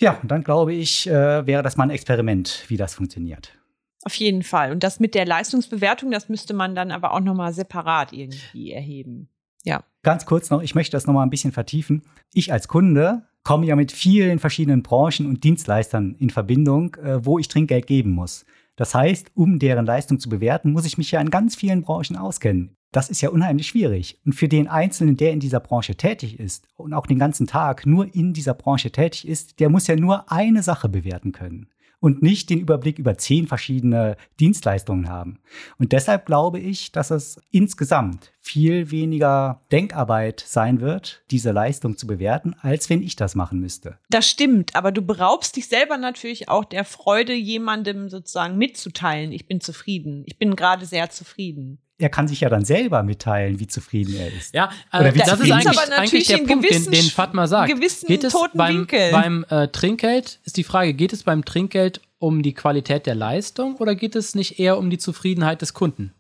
Ja, und dann glaube ich, äh, wäre das mal ein Experiment, wie das funktioniert. Auf jeden Fall. Und das mit der Leistungsbewertung, das müsste man dann aber auch nochmal separat irgendwie erheben. Ja. Ganz kurz noch, ich möchte das noch mal ein bisschen vertiefen. Ich als Kunde komme ja mit vielen verschiedenen Branchen und Dienstleistern in Verbindung, äh, wo ich Trinkgeld geben muss. Das heißt, um deren Leistung zu bewerten, muss ich mich ja in ganz vielen Branchen auskennen. Das ist ja unheimlich schwierig. Und für den Einzelnen, der in dieser Branche tätig ist und auch den ganzen Tag nur in dieser Branche tätig ist, der muss ja nur eine Sache bewerten können und nicht den Überblick über zehn verschiedene Dienstleistungen haben. Und deshalb glaube ich, dass es insgesamt viel weniger Denkarbeit sein wird, diese Leistung zu bewerten, als wenn ich das machen müsste. Das stimmt, aber du beraubst dich selber natürlich auch der Freude, jemandem sozusagen mitzuteilen, ich bin zufrieden. Ich bin gerade sehr zufrieden. Er kann sich ja dann selber mitteilen, wie zufrieden er ist. Ja, Oder äh, wie das ist zufrieden- eigentlich, aber natürlich eigentlich der Punkt, den, gewissen den Sch- Fatma sagt. gewissen Geht es toten beim, Winkel. beim äh, Trinkgeld, ist die Frage, geht es beim Trinkgeld um die Qualität der Leistung oder geht es nicht eher um die Zufriedenheit des Kunden?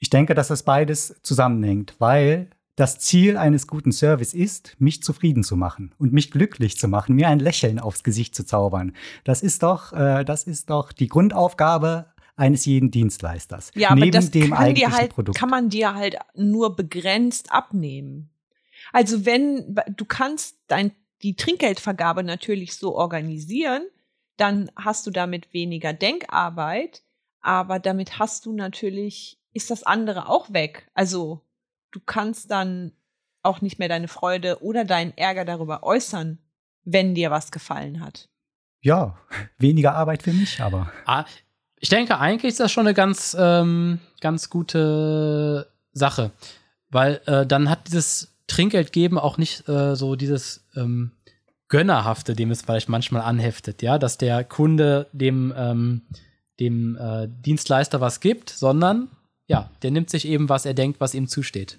Ich denke, dass das beides zusammenhängt, weil das Ziel eines guten Service ist, mich zufrieden zu machen und mich glücklich zu machen, mir ein Lächeln aufs Gesicht zu zaubern. Das ist doch, äh, das ist doch die Grundaufgabe eines jeden Dienstleisters. Ja, aber neben das dem kann, dir eigentlichen halt, Produkt. kann man dir halt nur begrenzt abnehmen. Also wenn du kannst dein, die Trinkgeldvergabe natürlich so organisieren, dann hast du damit weniger Denkarbeit, aber damit hast du natürlich, ist das andere auch weg. Also du kannst dann auch nicht mehr deine Freude oder deinen Ärger darüber äußern, wenn dir was gefallen hat. ja, *laughs* weniger Arbeit für mich, aber Ah, ich denke, eigentlich ist das schon eine ganz, ähm, ganz gute Sache. Weil äh, dann hat dieses Trinkgeld geben auch nicht äh, so dieses ähm, Gönnerhafte, dem es vielleicht manchmal anheftet, ja, dass der Kunde dem, ähm, dem äh, Dienstleister was gibt, sondern ja, der nimmt sich eben, was er denkt, was ihm zusteht.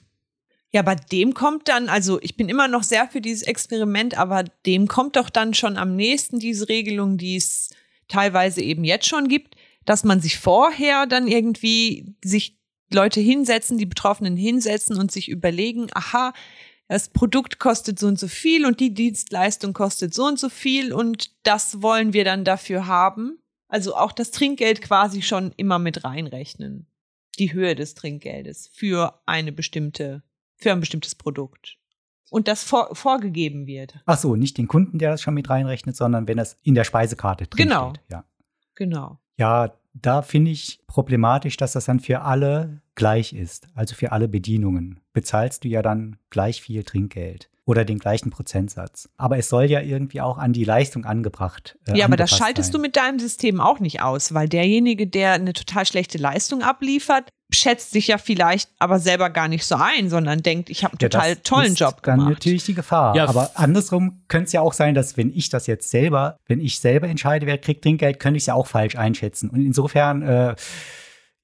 Ja, bei dem kommt dann, also ich bin immer noch sehr für dieses Experiment, aber dem kommt doch dann schon am nächsten diese Regelung, die es teilweise eben jetzt schon gibt, dass man sich vorher dann irgendwie sich Leute hinsetzen, die Betroffenen hinsetzen und sich überlegen, aha, das Produkt kostet so und so viel und die Dienstleistung kostet so und so viel und das wollen wir dann dafür haben. Also auch das Trinkgeld quasi schon immer mit reinrechnen. Die Höhe des Trinkgeldes für eine bestimmte für ein bestimmtes Produkt. Und das vor, vorgegeben wird. Ach so, nicht den Kunden, der das schon mit reinrechnet, sondern wenn das in der Speisekarte drin genau. steht. Ja. Genau. Ja, da finde ich problematisch, dass das dann für alle gleich ist, also für alle Bedienungen. Bezahlst du ja dann gleich viel Trinkgeld oder den gleichen Prozentsatz. Aber es soll ja irgendwie auch an die Leistung angebracht äh, Ja, aber das schaltest sein. du mit deinem System auch nicht aus, weil derjenige, der eine total schlechte Leistung abliefert, schätzt sich ja vielleicht aber selber gar nicht so ein, sondern denkt, ich habe einen ja, total tollen Job gemacht. Dann natürlich die Gefahr. Ja. Aber andersrum könnte es ja auch sein, dass wenn ich das jetzt selber, wenn ich selber entscheide, wer kriegt Trinkgeld, könnte ich es ja auch falsch einschätzen. Und insofern, äh,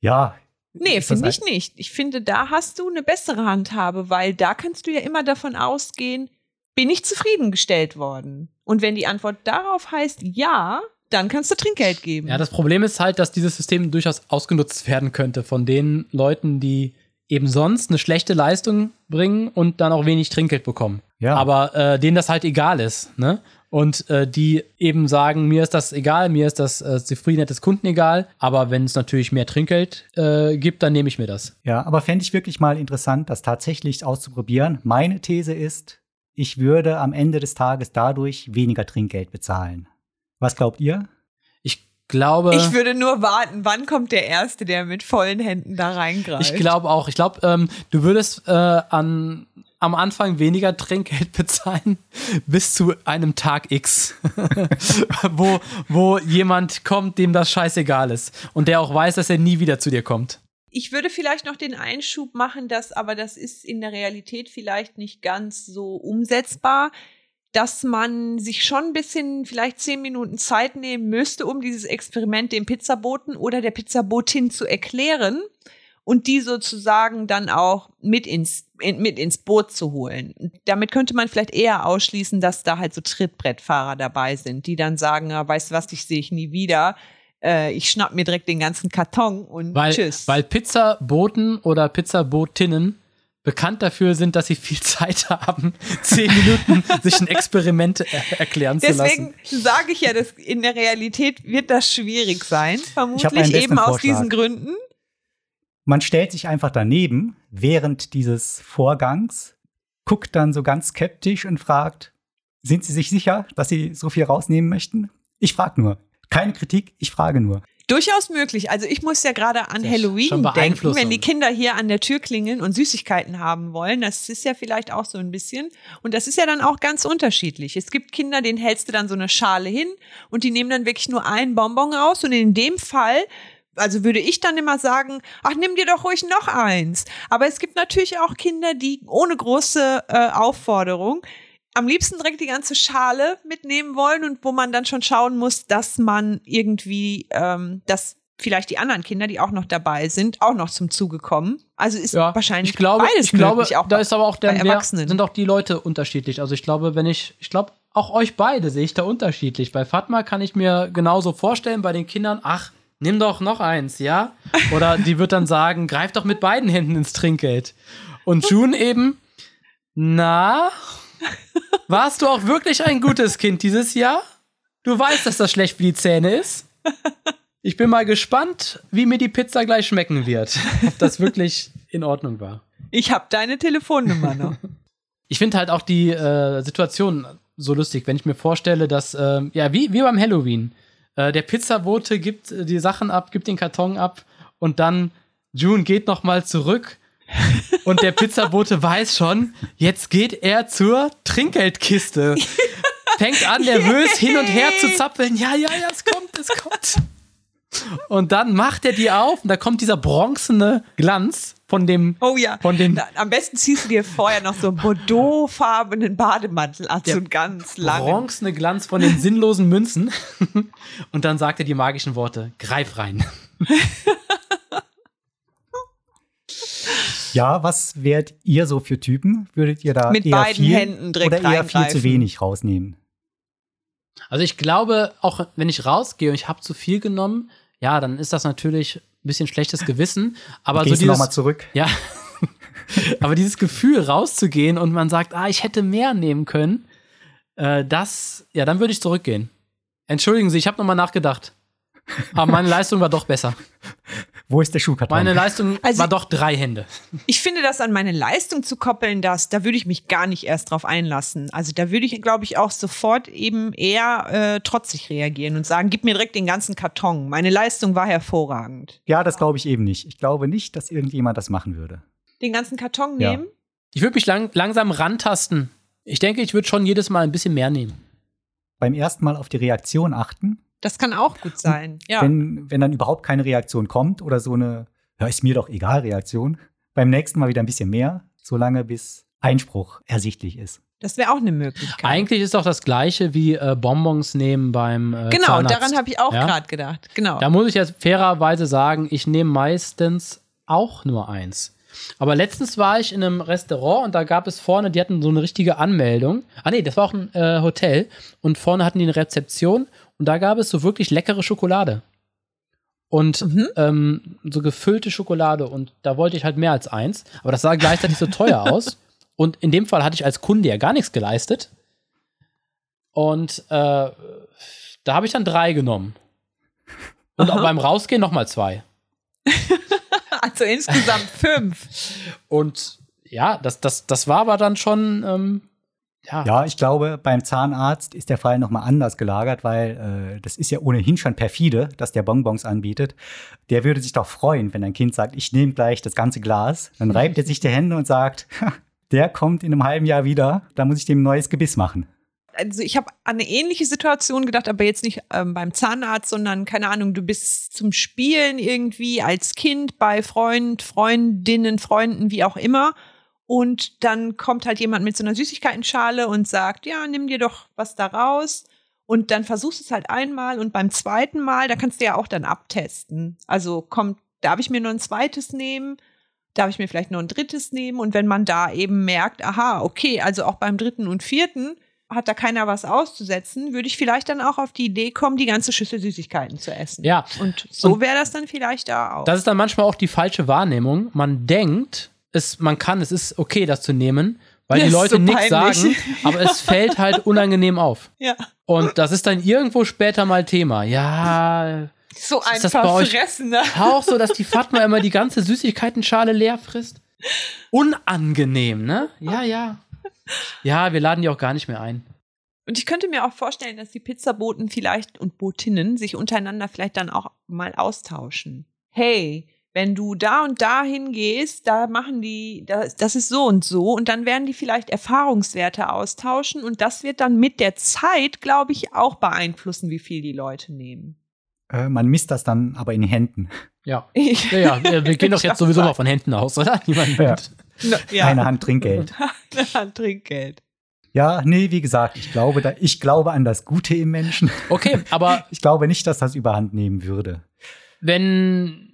ja, Nee, finde ich nicht. Ich finde, da hast du eine bessere Handhabe, weil da kannst du ja immer davon ausgehen, bin ich zufriedengestellt worden? Und wenn die Antwort darauf heißt ja, dann kannst du Trinkgeld geben. Ja, das Problem ist halt, dass dieses System durchaus ausgenutzt werden könnte von den Leuten, die eben sonst eine schlechte Leistung bringen und dann auch wenig Trinkgeld bekommen. Ja. Aber äh, denen das halt egal ist, ne? Und äh, die eben sagen, mir ist das egal, mir ist das äh, Zufriedenheit des Kunden egal, aber wenn es natürlich mehr Trinkgeld äh, gibt, dann nehme ich mir das. Ja, aber fände ich wirklich mal interessant, das tatsächlich auszuprobieren. Meine These ist, ich würde am Ende des Tages dadurch weniger Trinkgeld bezahlen. Was glaubt ihr? Ich glaube. Ich würde nur warten, wann kommt der Erste, der mit vollen Händen da reingreift. Ich glaube auch. Ich glaube, ähm, du würdest äh, an am Anfang weniger Trinkgeld *laughs* bezahlen bis zu einem Tag X, *laughs* wo, wo jemand kommt, dem das scheißegal ist und der auch weiß, dass er nie wieder zu dir kommt. Ich würde vielleicht noch den Einschub machen, dass aber das ist in der Realität vielleicht nicht ganz so umsetzbar, dass man sich schon ein bisschen vielleicht zehn Minuten Zeit nehmen müsste, um dieses Experiment dem Pizzaboten oder der Pizzabotin zu erklären und die sozusagen dann auch mit ins, in, mit ins Boot zu holen. Damit könnte man vielleicht eher ausschließen, dass da halt so Trittbrettfahrer dabei sind, die dann sagen, ja, weißt du was, dich sehe ich nie wieder. Äh, ich schnapp mir direkt den ganzen Karton und weil, tschüss. Weil Pizzaboten oder Pizzabotinnen bekannt dafür sind, dass sie viel *laughs* Zeit haben, zehn Minuten sich ein Experiment er erklären Deswegen zu lassen. Deswegen sage ich ja, dass in der Realität wird das schwierig sein, vermutlich eben aus diesen Gründen man stellt sich einfach daneben während dieses Vorgangs, guckt dann so ganz skeptisch und fragt, sind Sie sich sicher, dass Sie so viel rausnehmen möchten? Ich frage nur. Keine Kritik, ich frage nur. Durchaus möglich. Also ich muss ja gerade an Halloween denken, wenn die Kinder hier an der Tür klingeln und Süßigkeiten haben wollen. Das ist ja vielleicht auch so ein bisschen. Und das ist ja dann auch ganz unterschiedlich. Es gibt Kinder, denen hältst du dann so eine Schale hin und die nehmen dann wirklich nur einen Bonbon raus. Und in dem Fall also würde ich dann immer sagen, ach, nimm dir doch ruhig noch eins. Aber es gibt natürlich auch Kinder, die ohne große äh, Aufforderung am liebsten direkt die ganze Schale mitnehmen wollen und wo man dann schon schauen muss, dass man irgendwie, ähm, dass vielleicht die anderen Kinder, die auch noch dabei sind, auch noch zum Zuge kommen. Also ist ja, wahrscheinlich ich glaube, beides ich glaube, möglich, auch da ist aber auch der Erwachsenen. sind auch die Leute unterschiedlich. Also ich glaube, wenn ich, ich glaube, auch euch beide sehe ich da unterschiedlich. Bei Fatma kann ich mir genauso vorstellen, bei den Kindern, ach, nimm doch noch eins, ja? Oder die wird dann sagen, greif doch mit beiden Händen ins Trinkgeld. Und June eben, na, warst du auch wirklich ein gutes Kind dieses Jahr? Du weißt, dass das schlecht für die Zähne ist. Ich bin mal gespannt, wie mir die Pizza gleich schmecken wird. Ob das wirklich in Ordnung war. Ich habe deine Telefonnummer noch. Ich finde halt auch die äh, Situation so lustig, wenn ich mir vorstelle, dass, äh, ja, wie, wie beim Halloween. Äh, der Pizzabote gibt äh, die Sachen ab, gibt den Karton ab und dann June geht noch mal zurück und der Pizzabote weiß schon, jetzt geht er zur Trinkgeldkiste. Fängt an, nervös hin und her zu zappeln. Ja, ja, ja, es kommt, es kommt. Und dann macht er die auf und da kommt dieser bronzene Glanz von dem. Oh ja. Von Na, am besten ziehst du dir vorher noch so einen Bordeaux-farbenen Bademantel an, so einen ganz langen. Bronzene Glanz von den sinnlosen Münzen. Und dann sagt er die magischen Worte: Greif rein. *laughs* Ja, was wärt ihr so für Typen? Würdet ihr da Mit eher beiden viel Händen direkt oder eher viel zu wenig rausnehmen? Also ich glaube, auch wenn ich rausgehe und ich habe zu viel genommen, ja, dann ist das natürlich ein bisschen schlechtes Gewissen. Aber so Gehst du dieses, nochmal zurück? ja, *laughs* aber dieses Gefühl rauszugehen und man sagt, ah, ich hätte mehr nehmen können, äh, das, ja, dann würde ich zurückgehen. Entschuldigen Sie, ich habe nochmal nachgedacht. Aber meine Leistung war doch besser. Wo ist der Schuhkarton? Meine Leistung *laughs* Also- war doch drei Hände. *laughs* Ich finde, das an meine Leistung zu koppeln, das, da würde ich mich gar nicht erst drauf einlassen. Also da würde ich, glaube ich, auch sofort eben eher äh, trotzig reagieren und sagen, gib mir direkt den ganzen Karton. Meine Leistung war hervorragend. ja, das glaube ich eben nicht. Ich glaube nicht, dass irgendjemand das machen würde. Den ganzen Karton Ja. nehmen? Ich würde mich lang, langsam rantasten. Ich denke, ich würde schon jedes Mal ein bisschen mehr nehmen. Beim ersten Mal auf die Reaktion achten. Das kann auch gut sein. Ja. Wenn, wenn dann überhaupt keine Reaktion kommt oder so eine, ja, ist mir doch egal Reaktion. Beim nächsten Mal wieder ein bisschen mehr, solange bis Einspruch ersichtlich ist. Das wäre auch eine Möglichkeit. Eigentlich ist doch das gleiche wie äh, Bonbons nehmen beim äh, genau, Zahnarzt. daran habe ich auch Ja? gerade gedacht. Genau. Da muss ich jetzt fairerweise sagen, ich nehme meistens auch nur eins. Aber letztens war ich in einem Restaurant und da gab es vorne, die hatten so eine richtige Anmeldung. Ah nee, das war auch ein äh, Hotel. Und vorne hatten die eine Rezeption und da gab es so wirklich leckere Schokolade. Und Mhm. ähm, so gefüllte Schokolade und da wollte ich halt mehr als eins. Aber das sah gleichzeitig so teuer *laughs* aus. Und in dem Fall hatte ich als Kunde ja gar nichts geleistet. Und äh, da habe ich dann drei genommen. Und auch Aha. beim Rausgehen nochmal zwei. *laughs* also insgesamt fünf. Und ja, das, das, das war aber dann schon, ähm, ja, Ja, ich glaube, beim Zahnarzt ist der Fall nochmal anders gelagert, weil äh, das ist ja ohnehin schon perfide, dass der Bonbons anbietet. Der würde sich doch freuen, wenn ein Kind sagt, ich nehme gleich das ganze Glas. Dann reibt er sich die Hände und sagt, "Ha, *laughs* der kommt in einem halben Jahr wieder, da muss ich dem ein neues Gebiss machen. also ich habe an eine ähnliche Situation gedacht, aber jetzt nicht ähm, beim Zahnarzt, sondern keine Ahnung, du bist zum Spielen irgendwie als Kind bei Freund, Freundinnen, Freunden, wie auch immer. Und dann kommt halt jemand mit so einer Süßigkeitenschale und sagt, ja, nimm dir doch was da raus. Und dann versuchst du es halt einmal und beim zweiten Mal, da kannst du ja auch dann abtesten. Also kommt, darf ich mir nur ein zweites nehmen? Darf ich mir vielleicht noch ein drittes nehmen? Und wenn man da eben merkt, aha, okay, also auch beim dritten und vierten hat da keiner was auszusetzen, würde ich vielleicht dann auch auf die Idee kommen, die ganze Schüssel Süßigkeiten zu essen. Ja. Und so wäre das dann vielleicht da auch. das ist dann manchmal auch die falsche Wahrnehmung. Man denkt, es, man kann, es ist okay, das zu nehmen, weil Das die Leute so nichts sagen, *laughs* aber es fällt halt unangenehm auf. ja. Und das ist dann irgendwo später mal Thema. Ja, So Ist das ne? auch so, dass die Fatma immer die ganze Süßigkeitenschale leer frisst. Unangenehm, ne? Ja, ja. Ja, wir laden die auch gar nicht mehr ein. Und ich könnte mir auch vorstellen, dass die Pizzaboten vielleicht und Botinnen sich untereinander vielleicht dann auch mal austauschen. Hey, wenn du da und da hingehst, da machen die, das, das ist so und so und dann werden die vielleicht Erfahrungswerte austauschen und das wird dann mit der Zeit, glaube ich, auch beeinflussen, wie viel die Leute nehmen. Äh, man misst das dann aber in den Händen. Ja. *laughs* Ja, ja, wir wir *laughs* gehen doch jetzt sowieso mal von Händen aus, oder? *laughs* Niemand Ja. ja. Eine Hand Trinkgeld. Eine Hand Trinkgeld. Ja, nee, wie gesagt, ich glaube, da, ich glaube an das Gute im Menschen. Okay, aber Ich glaube nicht, dass das überhand nehmen würde. wenn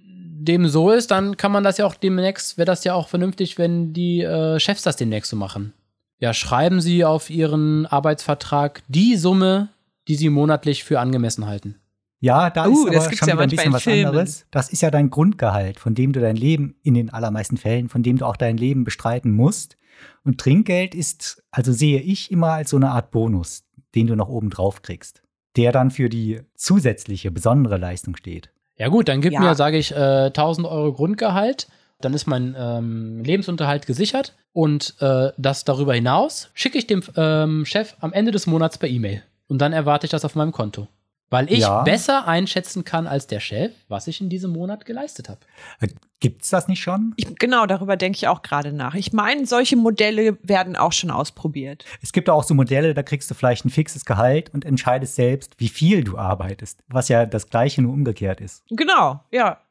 dem so ist, dann kann man das ja auch demnächst, wäre das ja auch vernünftig, wenn die äh, Chefs das demnächst so machen. Ja, schreiben sie auf ihren Arbeitsvertrag die Summe, die sie monatlich für angemessen halten. Ja, da Uh, ist das aber gibt's schon ja wieder ein bisschen was Filmen. anderes. Das ist ja dein Grundgehalt, von dem du dein Leben in den allermeisten Fällen, von dem du auch dein Leben bestreiten musst. Und Trinkgeld ist, also sehe ich immer als so eine Art Bonus, den du noch oben drauf kriegst, der dann für die zusätzliche, besondere Leistung steht. Ja gut, dann gib Ja. mir, sage ich, äh, 1000 Euro Grundgehalt, dann ist mein ähm, Lebensunterhalt gesichert und äh, das darüber hinaus schicke ich dem ähm, Chef am Ende des Monats per E-Mail und dann erwarte ich das auf meinem Konto. Weil ich Ja. besser einschätzen kann als der Chef, was ich in diesem Monat geleistet habe. Äh, Gibt's das nicht schon? Ich, genau, darüber denke ich auch gerade nach. Ich meine, solche Modelle werden auch schon ausprobiert. Es gibt auch so Modelle, da kriegst du vielleicht ein fixes Gehalt und entscheidest selbst, wie viel du arbeitest, was ja das gleiche nur umgekehrt ist. Genau, ja.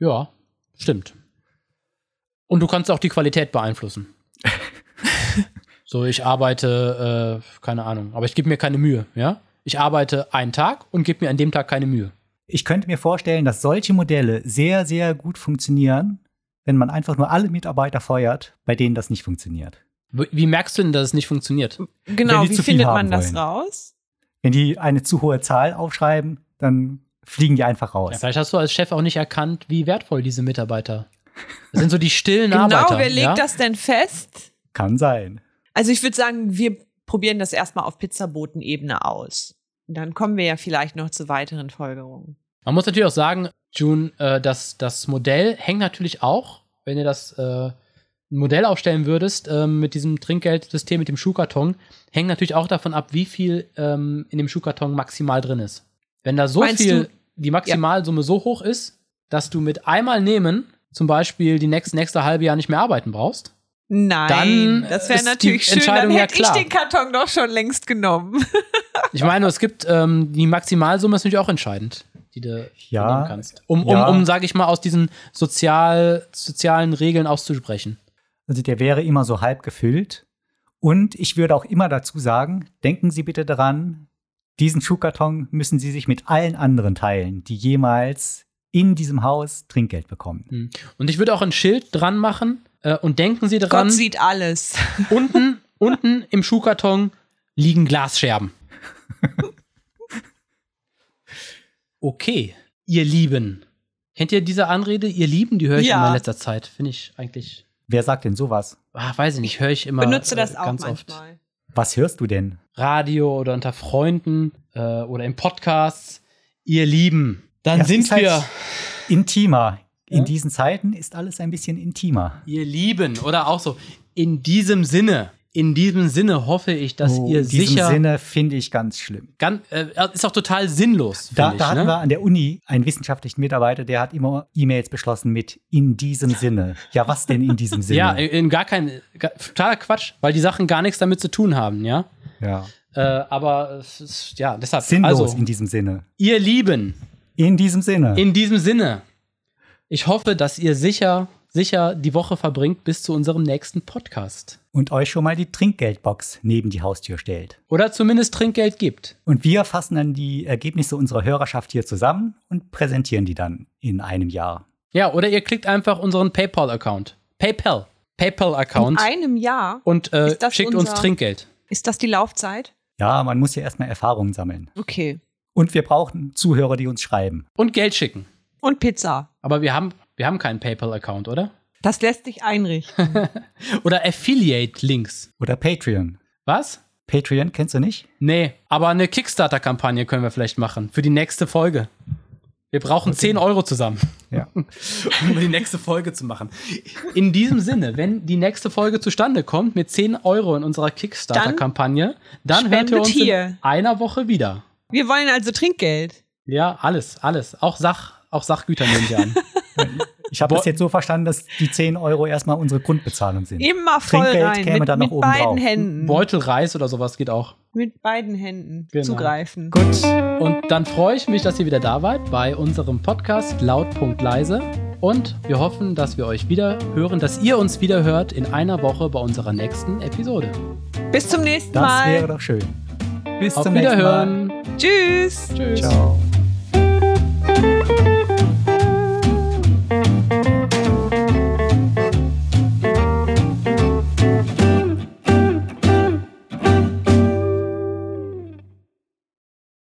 Ja, stimmt. Und du kannst auch die Qualität beeinflussen. *laughs* so, ich arbeite, äh, keine Ahnung, aber ich gebe mir keine Mühe, ja? Ich arbeite einen Tag und gebe mir an dem Tag keine Mühe. Ich könnte mir vorstellen, dass solche Modelle sehr, sehr gut funktionieren, wenn man einfach nur alle Mitarbeiter feuert, bei denen das nicht funktioniert. Wie merkst du denn, dass es nicht funktioniert? Genau, wie findet man das wollen. raus? Wenn die eine zu hohe Zahl aufschreiben, dann fliegen die einfach raus. Ja, vielleicht hast du als Chef auch nicht erkannt, wie wertvoll diese Mitarbeiter. Das sind so die stillen Genau, Arbeiter. wer legt ja? das denn fest? Kann sein. Also ich würde sagen, wir probieren das erstmal auf Pizzabotenebene aus. Und dann kommen wir ja vielleicht noch zu weiteren Folgerungen. Man muss natürlich auch sagen, June, äh, dass das Modell hängt natürlich auch, wenn ihr das äh, Modell aufstellen würdest ähm, mit diesem Trinkgeldsystem, mit dem Schuhkarton, hängt natürlich auch davon ab, wie viel ähm, in dem Schuhkarton maximal drin ist. Wenn da so Meinst viel, du- die Maximalsumme so hoch ist, dass du mit einmal nehmen zum Beispiel die nächste, nächste halbe Jahr nicht mehr arbeiten brauchst, Nein, Dann das wäre natürlich schön. Dann Entscheidung ja hätte klar. ich den Karton doch schon längst genommen. *laughs* Ich meine, es gibt ähm, die Maximalsumme ist natürlich auch entscheidend, die du Ja, nehmen kannst. Um, um, ja. um sage ich mal, aus diesen sozial, sozialen Regeln auszusprechen. Also der wäre immer so halb gefüllt. Und ich würde auch immer dazu sagen, denken Sie bitte daran, diesen Schuhkarton müssen Sie sich mit allen anderen teilen, die jemals in diesem Haus Trinkgeld bekommen. Hm. Und ich würde auch ein Schild dran machen äh, und denken Sie dran, Gott sieht alles. *laughs* unten, unten im Schuhkarton liegen Glasscherben. Okay, ihr Lieben. Kennt ihr diese Anrede? Ihr Lieben, die höre ich Ja. immer in letzter Zeit. Finde ich eigentlich, Wer sagt denn sowas? ah, weiß ich nicht, höre ich immer Benutze das äh, auch ganz oft. manchmal. Was hörst du denn? Radio oder unter Freunden äh, oder im Podcasts. Ihr Lieben, dann Ja, es sind halt wir. Intimer. In Ja? diesen Zeiten ist alles ein bisschen intimer. Ihr Lieben oder auch so. In diesem Sinne, in diesem Sinne hoffe ich, dass Oh, ihr in diesem sicher. Sinne finde ich ganz schlimm. Ganz, äh, ist auch total sinnlos. Da, find da ich, hatten ne? wir an der Uni einen wissenschaftlichen Mitarbeiter, der hat immer E-Mails beschlossen mit in diesem Sinne. Ja, was denn in diesem *laughs* Sinne? Ja, in gar kein, gar, totaler Quatsch, weil die Sachen gar nichts damit zu tun haben, ja. ja. Äh, aber es ist, ja, deshalb, Sinnlos also, in diesem Sinne. ihr Lieben, In diesem Sinne. in diesem Sinne, ich hoffe, dass ihr sicher, sicher die Woche verbringt bis zu unserem nächsten Podcast. und euch schon mal die Trinkgeldbox neben die Haustür stellt. Oder zumindest Trinkgeld gibt. Und wir fassen dann die Ergebnisse unserer Hörerschaft hier zusammen und präsentieren die dann in einem Jahr. Ja, oder ihr klickt einfach unseren PayPal-Account. PayPal. In PayPal-Account. einem Jahr Und äh, schickt uns unser- Trinkgeld. ist das die Laufzeit? Ja, man muss ja erstmal Erfahrungen sammeln. Okay. Und wir brauchen Zuhörer, die uns schreiben. Und Geld schicken. Und Pizza. Aber wir haben, wir haben keinen PayPal-Account, oder? Das lässt sich einrichten. *laughs* Oder Affiliate-Links. Oder Patreon. Was? Patreon kennst du nicht? Nee, aber eine Kickstarter-Kampagne können wir vielleicht machen für die nächste Folge. Wir brauchen 10 Euro zusammen, Ja. *laughs* um die nächste Folge zu machen. In diesem Sinne, wenn die nächste Folge zustande kommt mit 10 Euro in unserer Kickstarter-Kampagne, dann hört ihr uns hier. in einer Woche wieder. Wir wollen also Trinkgeld. Ja, alles, alles. Auch, Sach, auch Sachgüter nehmen wir an. *laughs* Ich habe das jetzt so verstanden, dass die 10 Euro erstmal unsere Grundbezahlung sind. Immer voll Trinkgeld rein. käme Mit, dann noch mit oben beiden drauf. Händen. Beutel Reis oder sowas geht auch. Mit beiden Händen Genau. zugreifen. Gut. Und dann freue ich mich, dass ihr wieder da wart bei unserem Podcast Laut.leise. Und wir hoffen, dass wir euch wieder hören, dass ihr uns wieder hört in einer Woche bei unserer nächsten Episode. Bis zum nächsten Das Mal. wäre doch schön. Bis Auf zum nächsten Mal. Wiederhören. Tschüss. Tschüss. Ciao.